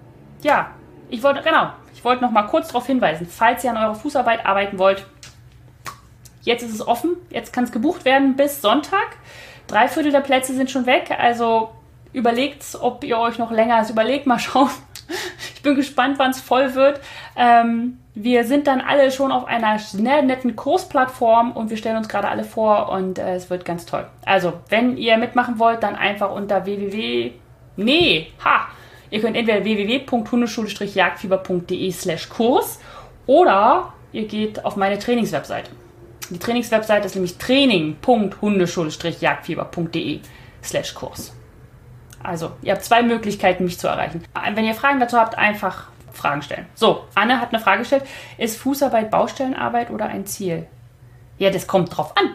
ja, ich wollte, genau, ich wollte noch mal kurz darauf hinweisen, falls ihr an eurer Fußarbeit arbeiten wollt, jetzt ist es offen, jetzt kann es gebucht werden bis Sonntag. Drei Viertel der Plätze sind schon weg, also überlegt, ob ihr euch noch länger als überlegt. Mal [laughs] schauen. Ich bin gespannt, wann es voll wird. Ähm, wir sind dann alle schon auf einer schnell netten Kursplattform und wir stellen uns gerade alle vor und äh, es wird ganz toll. Also, wenn ihr mitmachen wollt, dann einfach unter www. Nee, ha! Ihr könnt entweder www.hundeschule-jagdfieber.de slash Kurs oder ihr geht auf meine Trainingswebseite. Die Trainingswebseite ist nämlich training.hundeschule-jagdfieber.de slash Kurs. Also, ihr habt zwei Möglichkeiten, mich zu erreichen. Wenn ihr Fragen dazu habt, einfach Fragen stellen. So, Anne hat eine Frage gestellt. Ist Fußarbeit Baustellenarbeit oder ein Ziel? Ja, das kommt drauf an.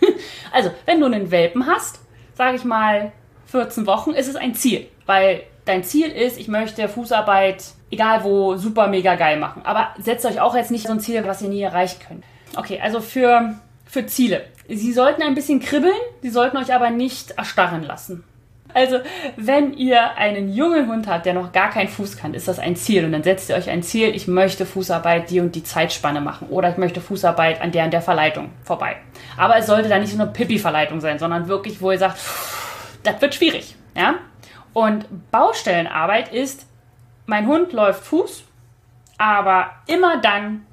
[laughs] also, wenn du einen Welpen hast, sage ich mal 14 Wochen, ist es ein Ziel. Weil dein Ziel ist, ich möchte Fußarbeit, egal wo, super mega geil machen. Aber setzt euch auch jetzt nicht so ein Ziel, was ihr nie erreichen könnt. Okay, also für, für Ziele. Sie sollten ein bisschen kribbeln, sie sollten euch aber nicht erstarren lassen. Also, wenn ihr einen jungen Hund habt, der noch gar keinen Fuß kann, ist das ein Ziel. Und dann setzt ihr euch ein Ziel, ich möchte Fußarbeit die und die Zeitspanne machen. Oder ich möchte Fußarbeit an der und der Verleitung vorbei. Aber es sollte dann nicht so eine Pipi-Verleitung sein, sondern wirklich, wo ihr sagt, das wird schwierig. Ja? Und Baustellenarbeit ist, mein Hund läuft Fuß, aber immer dann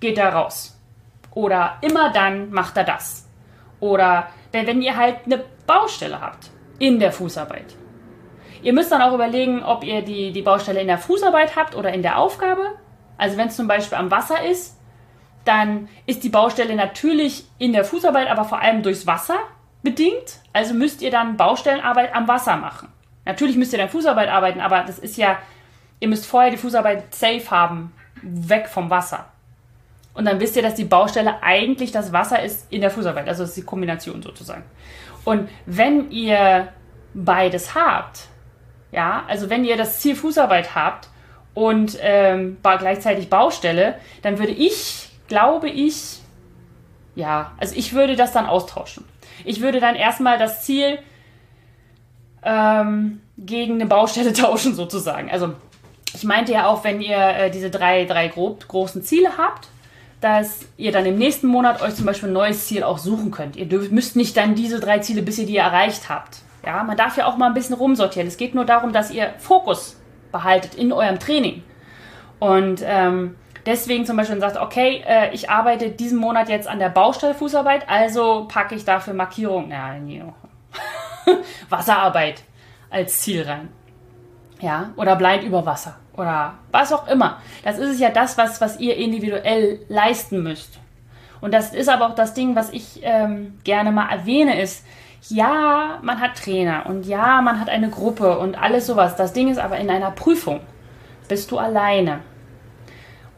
geht er raus. Oder immer dann macht er das. Oder wenn ihr halt eine Baustelle habt in der Fußarbeit. Ihr müsst dann auch überlegen, ob ihr die, die Baustelle in der Fußarbeit habt oder in der Aufgabe. Also wenn es zum Beispiel am Wasser ist, dann ist die Baustelle natürlich in der Fußarbeit, aber vor allem durchs Wasser bedingt. Also müsst ihr dann Baustellenarbeit am Wasser machen. Natürlich müsst ihr dann Fußarbeit arbeiten, aber das ist ja, ihr müsst vorher die Fußarbeit safe haben, weg vom Wasser. Und dann wisst ihr, dass die Baustelle eigentlich das Wasser ist in der Fußarbeit. Also das ist die Kombination sozusagen. Und wenn ihr beides habt, ja, also wenn ihr das Ziel Fußarbeit habt und ähm, gleichzeitig Baustelle, dann würde ich, glaube ich, ja, also ich würde das dann austauschen. Ich würde dann erstmal das Ziel ähm, gegen eine Baustelle [laughs] tauschen sozusagen. Also ich meinte ja auch, wenn ihr äh, diese drei, drei grob, großen Ziele habt, dass ihr dann im nächsten Monat euch zum Beispiel ein neues Ziel auch suchen könnt. Ihr dürft, müsst nicht dann diese drei Ziele, bis ihr die erreicht habt. Ja, man darf ja auch mal ein bisschen rumsortieren. Es geht nur darum, dass ihr Fokus behaltet in eurem Training. Und ähm, deswegen zum Beispiel sagt, okay, äh, ich arbeite diesen Monat jetzt an der Baustelle Fußarbeit, also packe ich dafür Markierung, ja, nee, [laughs] Wasserarbeit als Ziel rein. Ja, oder blind über Wasser oder was auch immer. Das ist es ja das, was, was ihr individuell leisten müsst. Und das ist aber auch das Ding, was ich ähm, gerne mal erwähne, ist, ja, man hat Trainer und ja, man hat eine Gruppe und alles sowas. Das Ding ist aber in einer Prüfung bist du alleine.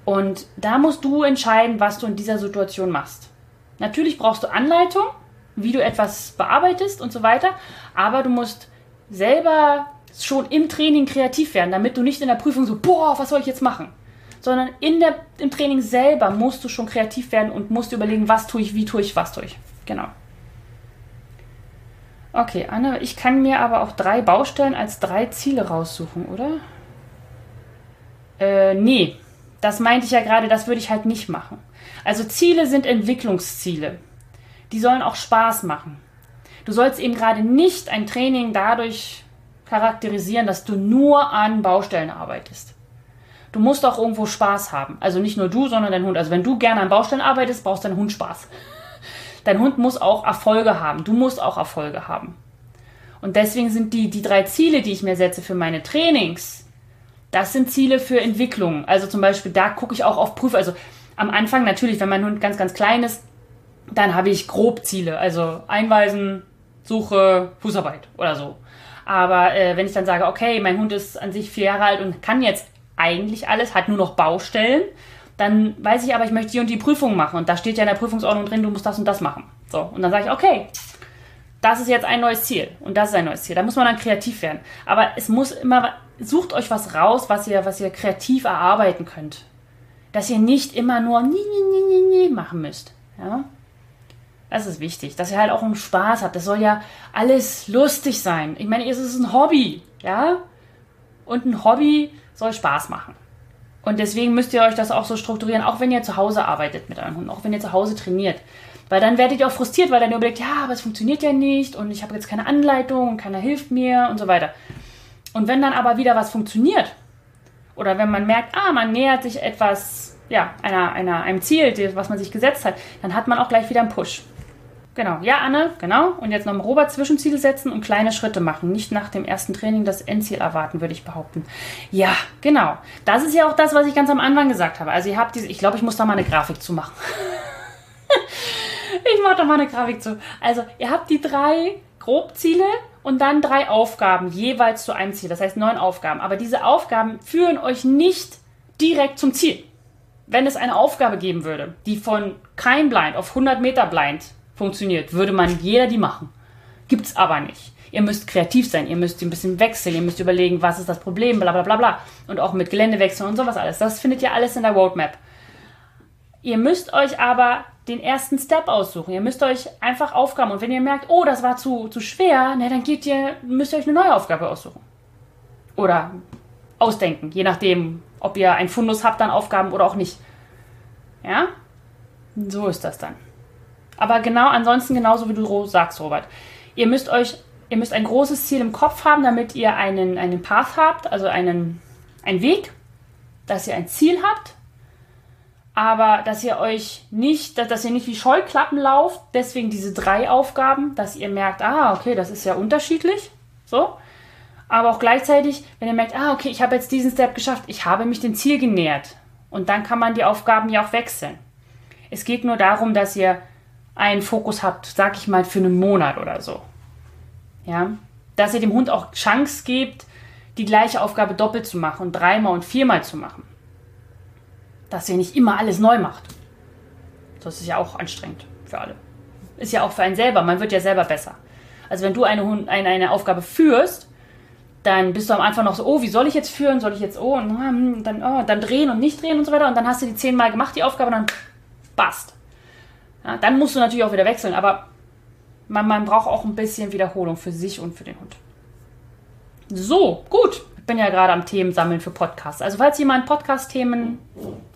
Und da musst du entscheiden, was du in dieser Situation machst. Natürlich brauchst du Anleitung, wie du etwas bearbeitest und so weiter, aber du musst selber schon im Training kreativ werden, damit du nicht in der Prüfung so, boah, was soll ich jetzt machen? Sondern in der, im Training selber musst du schon kreativ werden und musst überlegen, was tue ich, wie tue ich, was tue ich. Genau. Okay, Anne, ich kann mir aber auch drei Baustellen als drei Ziele raussuchen, oder? Äh, nee. Das meinte ich ja gerade, das würde ich halt nicht machen. Also Ziele sind Entwicklungsziele. Die sollen auch Spaß machen. Du sollst eben gerade nicht ein Training dadurch charakterisieren, dass du nur an Baustellen arbeitest. Du musst auch irgendwo Spaß haben. Also nicht nur du, sondern dein Hund. Also wenn du gerne an Baustellen arbeitest, brauchst dein Hund Spaß. [laughs] Dein Hund muss auch Erfolge haben. Du musst auch Erfolge haben. Und deswegen sind die, die drei Ziele, die ich mir setze für meine Trainings, das sind Ziele für Entwicklung. Also zum Beispiel, da gucke ich auch auf Prüf. Also am Anfang natürlich, wenn mein Hund ganz, ganz klein ist, dann habe ich grob Ziele. Also Einweisen, Suche, Fußarbeit oder so. Aber äh, wenn ich dann sage, okay, mein Hund ist an sich vier Jahre alt und kann jetzt eigentlich alles, hat nur noch Baustellen, dann weiß ich aber, ich möchte die und die Prüfung machen. Und da steht ja in der Prüfungsordnung drin, du musst das und das machen. So, und dann sage ich, okay, das ist jetzt ein neues Ziel und das ist ein neues Ziel. Da muss man dann kreativ werden. Aber es muss immer, sucht euch was raus, was ihr, was ihr kreativ erarbeiten könnt. Dass ihr nicht immer nur nie, nie, nie, nie, nie machen müsst. Ja? Das ist wichtig, dass ihr halt auch einen Spaß habt. Das soll ja alles lustig sein. Ich meine, es ist ein Hobby, ja? Und ein Hobby soll Spaß machen. Und deswegen müsst ihr euch das auch so strukturieren, auch wenn ihr zu Hause arbeitet mit eurem Hund, auch wenn ihr zu Hause trainiert. Weil dann werdet ihr auch frustriert, weil dann ihr überlegt, ja, aber es funktioniert ja nicht und ich habe jetzt keine Anleitung und keiner hilft mir und so weiter. Und wenn dann aber wieder was funktioniert, oder wenn man merkt, ah, man nähert sich etwas, ja, einer, einer, einem Ziel, was man sich gesetzt hat, dann hat man auch gleich wieder einen Push. Genau, ja, Anne, genau. Und jetzt nochmal Robert Zwischenziele setzen und kleine Schritte machen. Nicht nach dem ersten Training das Endziel erwarten, würde ich behaupten. Ja, genau. Das ist ja auch das, was ich ganz am Anfang gesagt habe. Also ihr habt diese, ich glaube, ich muss da mal eine Grafik zu machen. [laughs] ich mache da mal eine Grafik zu. Also ihr habt die drei Grobziele und dann drei Aufgaben jeweils zu einem Ziel. Das heißt neun Aufgaben. Aber diese Aufgaben führen euch nicht direkt zum Ziel. Wenn es eine Aufgabe geben würde, die von kein Blind auf 100 Meter Blind funktioniert, würde man jeder die machen. Gibt's aber nicht. Ihr müsst kreativ sein, ihr müsst ein bisschen wechseln, ihr müsst überlegen, was ist das Problem, bla bla bla bla. Und auch mit Geländewechseln und sowas alles. Das findet ihr alles in der Roadmap. Ihr müsst euch aber den ersten Step aussuchen. Ihr müsst euch einfach Aufgaben und wenn ihr merkt, oh, das war zu, zu schwer, ne, dann geht ihr, müsst ihr euch eine neue Aufgabe aussuchen. Oder ausdenken, je nachdem, ob ihr ein Fundus habt an Aufgaben oder auch nicht. Ja? So ist das dann. Aber genau, ansonsten genauso wie du sagst, Robert. Ihr müsst euch, ihr müsst ein großes Ziel im Kopf haben, damit ihr einen, einen Path habt, also einen, einen Weg, dass ihr ein Ziel habt. aber dass ihr euch nicht, dass ihr nicht wie Scheuklappen lauft, deswegen diese drei Aufgaben, dass ihr merkt, ah, okay, das ist ja unterschiedlich, so. Aber auch gleichzeitig, wenn ihr merkt, ah, okay, ich habe jetzt diesen Step geschafft, ich habe mich dem Ziel genähert. Und dann kann man die Aufgaben ja auch wechseln. Es geht nur darum, dass ihr einen Fokus habt, sag ich mal, für einen Monat oder so. Ja, dass ihr dem Hund auch Chance gebt, die gleiche Aufgabe doppelt zu machen und dreimal und viermal zu machen. Dass ihr nicht immer alles neu macht. Das ist ja auch anstrengend für alle. Ist ja auch für einen selber. Man wird ja selber besser. Also wenn du eine, eine, eine Aufgabe führst, dann bist du am Anfang noch so, oh, wie soll ich jetzt führen? Soll ich jetzt, oh, und hm, dann, oh, dann drehen und nicht drehen und so weiter. Und dann hast du die zehnmal gemacht, die Aufgabe, und dann passt. Ja, dann musst du natürlich auch wieder wechseln, aber man, man braucht auch ein bisschen Wiederholung für sich und für den Hund. So, gut. Ich bin ja gerade am Themen sammeln für Podcasts. Also falls jemand Podcast-Themen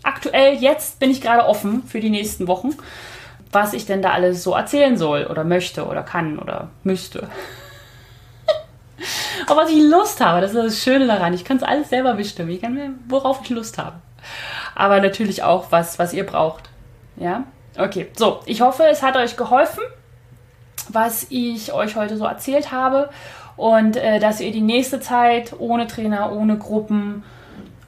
aktuell jetzt bin ich gerade offen für die nächsten Wochen, was ich denn da alles so erzählen soll oder möchte oder kann oder müsste. [laughs] Aber was ich Lust habe, das ist das Schöne daran. Ich kann es alles selber bestimmen. Ich kann mir, worauf ich Lust habe. Aber natürlich auch, was, was ihr braucht. Ja? Okay, so. Ich hoffe, es hat euch geholfen, was ich euch heute so erzählt habe. Und äh, dass ihr die nächste Zeit ohne Trainer, ohne Gruppen,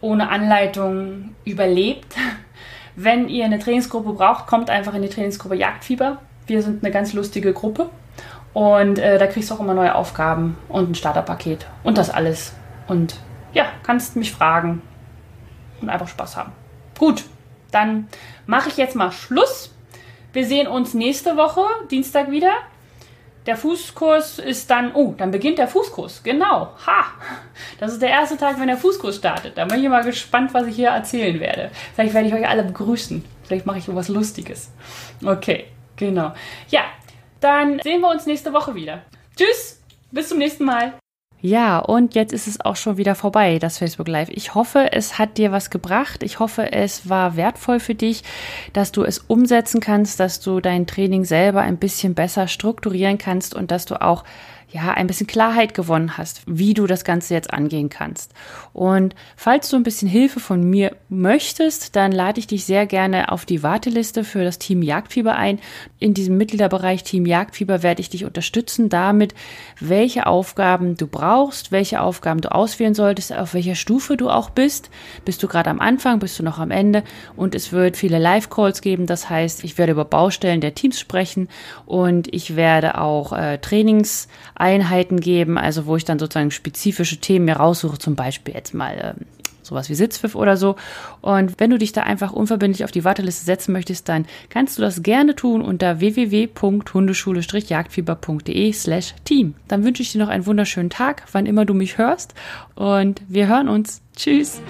ohne Anleitung überlebt. [laughs] Wenn ihr eine Trainingsgruppe braucht, kommt einfach in die Trainingsgruppe Jagdfieber. Wir sind eine ganz lustige Gruppe. Und äh, da kriegst du auch immer neue Aufgaben und ein Starterpaket und das alles. Und ja, kannst mich fragen und einfach Spaß haben. Gut, dann mache ich jetzt mal Schluss. Wir sehen uns nächste Woche, Dienstag wieder. Der Fußkurs ist dann, oh, dann beginnt der Fußkurs. Genau. Ha! Das ist der erste Tag, wenn der Fußkurs startet. Da bin ich mal gespannt, was ich hier erzählen werde. Vielleicht werde ich euch alle begrüßen. Vielleicht mache ich irgendwas Lustiges. Okay, genau. Ja, dann sehen wir uns nächste Woche wieder. Tschüss, bis zum nächsten Mal. Ja, und jetzt ist es auch schon wieder vorbei, das Facebook Live. Ich hoffe, es hat dir was gebracht. Ich hoffe, es war wertvoll für dich, dass du es umsetzen kannst, dass du dein Training selber ein bisschen besser strukturieren kannst und dass du auch ja, ein bisschen Klarheit gewonnen hast, wie du das Ganze jetzt angehen kannst. Und falls du ein bisschen Hilfe von mir möchtest, dann lade ich dich sehr gerne auf die Warteliste für das Team Jagdfieber ein. In diesem Mitgliederbereich Team Jagdfieber werde ich dich unterstützen damit, welche Aufgaben du brauchst, welche Aufgaben du auswählen solltest, auf welcher Stufe du auch bist. Bist du gerade am Anfang, bist du noch am Ende und es wird viele Live-Calls geben. Das heißt, ich werde über Baustellen der Teams sprechen und ich werde auch äh, Trainings Einheiten geben, also wo ich dann sozusagen spezifische Themen mir raussuche, zum Beispiel jetzt mal ähm, sowas wie Sitzpfiff oder so. Und wenn du dich da einfach unverbindlich auf die Warteliste setzen möchtest, dann kannst du das gerne tun unter www.hundeschule-jagdfieber.de slash team. Dann wünsche ich dir noch einen wunderschönen Tag, wann immer du mich hörst und wir hören uns. Tschüss!